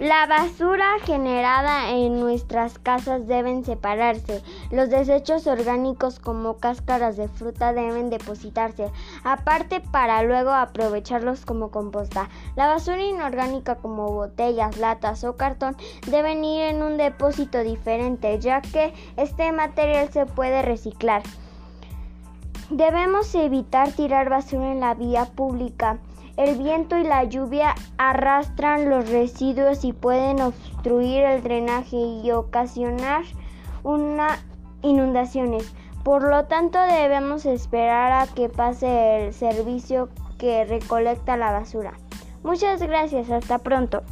La basura generada en nuestras casas deben separarse. Los desechos orgánicos como cáscaras de fruta deben depositarse aparte para luego aprovecharlos como composta. La basura inorgánica como botellas, latas o cartón deben ir en un depósito diferente ya que este material se puede reciclar. Debemos evitar tirar basura en la vía pública. El viento y la lluvia arrastran los residuos y pueden obstruir el drenaje y ocasionar una inundaciones. Por lo tanto, debemos esperar a que pase el servicio que recolecta la basura. Muchas gracias, hasta pronto.